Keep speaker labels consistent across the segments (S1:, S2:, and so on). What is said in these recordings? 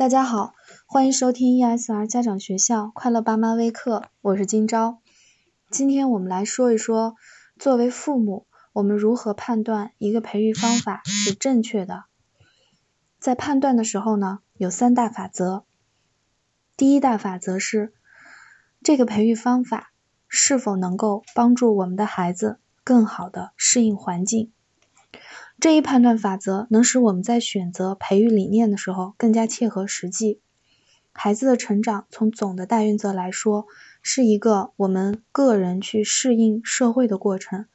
S1: 大家好，欢迎收听 ESR 家长学校快乐爸妈微课，我是金钊。今天我们来说一说，作为父母，我们如何判断一个培育方法是正确的。在判断的时候呢，有三大法则。第一大法则是，这个培育方法是否能够帮助我们的孩子更好的适应环境。这一判断法则能使我们在选择培育理念的时候更加切合实际。孩子的成长从总的大原则来说，是一个我们个人去适应社会的过程。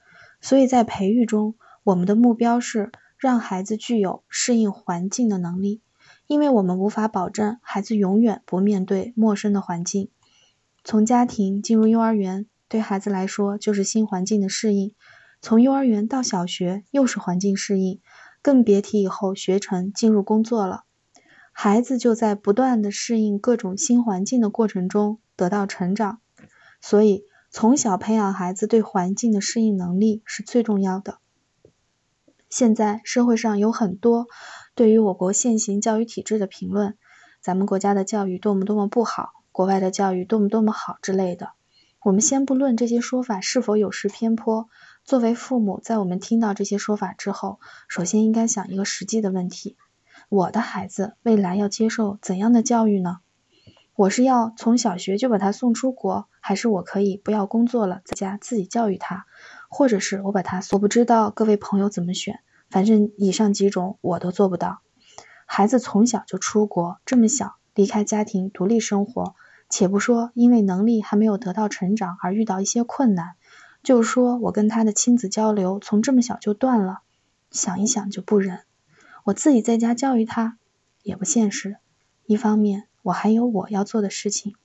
S1: 所以在培育中，我们的目标是让孩子具有适应环境的能力，因为我们无法保证孩子永远不面对陌生的环境。从家庭进入幼儿园，对孩子来说就是新环境的适应。从幼儿园到小学又是环境适应，更别提以后学成进入工作了。孩子就在不断的适应各种新环境的过程中得到成长，所以从小培养孩子对环境的适应能力是最重要的。现在社会上有很多对于我国现行教育体制的评论，咱们国家的教育多么多么不好，国外的教育多么多么好之类的。我们先不论这些说法是否有失偏颇。作为父母，在我们听到这些说法之后，首先应该想一个实际的问题：我的孩子未来要接受怎样的教育呢？我是要从小学就把他送出国，还是我可以不要工作了，在家自己教育他？或者是我把他……我不知道各位朋友怎么选，反正以上几种我都做不到。孩子从小就出国，这么小离开家庭独立生活，且不说因为能力还没有得到成长而遇到一些困难。就说我跟他的亲子交流从这么小就断了，想一想就不忍。我自己在家教育他也不现实。一方面我还有我要做的事情，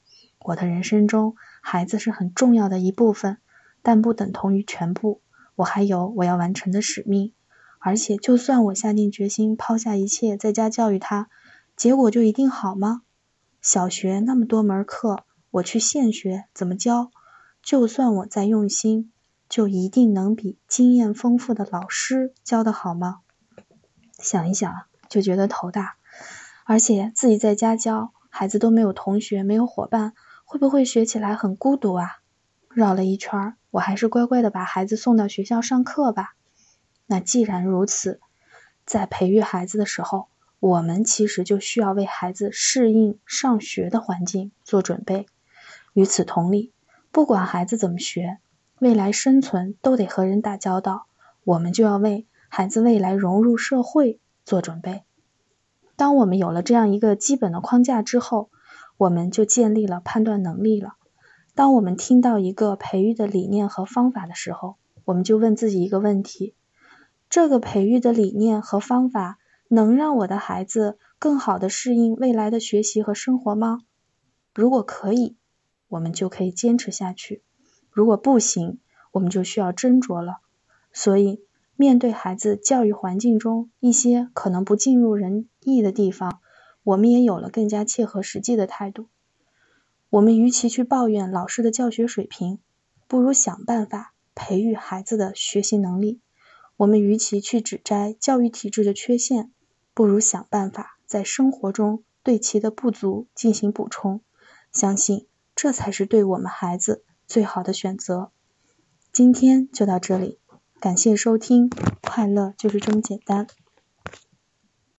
S1: 我的人生中孩子是很重要的一部分，但不等同于全部。我还有我要完成的使命。而且就算我下定决心抛下一切在家教育他，结果就一定好吗？小学那么多门课，我去现学怎么教？就算我再用心，就一定能比经验丰富的老师教的好吗？想一想就觉得头大。而且自己在家教孩子都没有同学，没有伙伴，会不会学起来很孤独啊？绕了一圈，我还是乖乖的把孩子送到学校上课吧。那既然如此，在培育孩子的时候，我们其实就需要为孩子适应上学的环境做准备。与此同理。不管孩子怎么学，未来生存都得和人打交道，我们就要为孩子未来融入社会做准备。当我们有了这样一个基本的框架之后，我们就建立了判断能力了。当我们听到一个培育的理念和方法的时候，我们就问自己一个问题：这个培育的理念和方法能让我的孩子更好的适应未来的学习和生活吗？如果可以。我们就可以坚持下去。如果不行，我们就需要斟酌了。所以，面对孩子教育环境中一些可能不尽如人意的地方，我们也有了更加切合实际的态度。我们与其去抱怨老师的教学水平，不如想办法培育孩子的学习能力。我们与其去指摘教育体制的缺陷，不如想办法在生活中对其的不足进行补充。相信。这才是对我们孩子最好的选择。今天就到这里，感谢收听，快乐就是这么简单。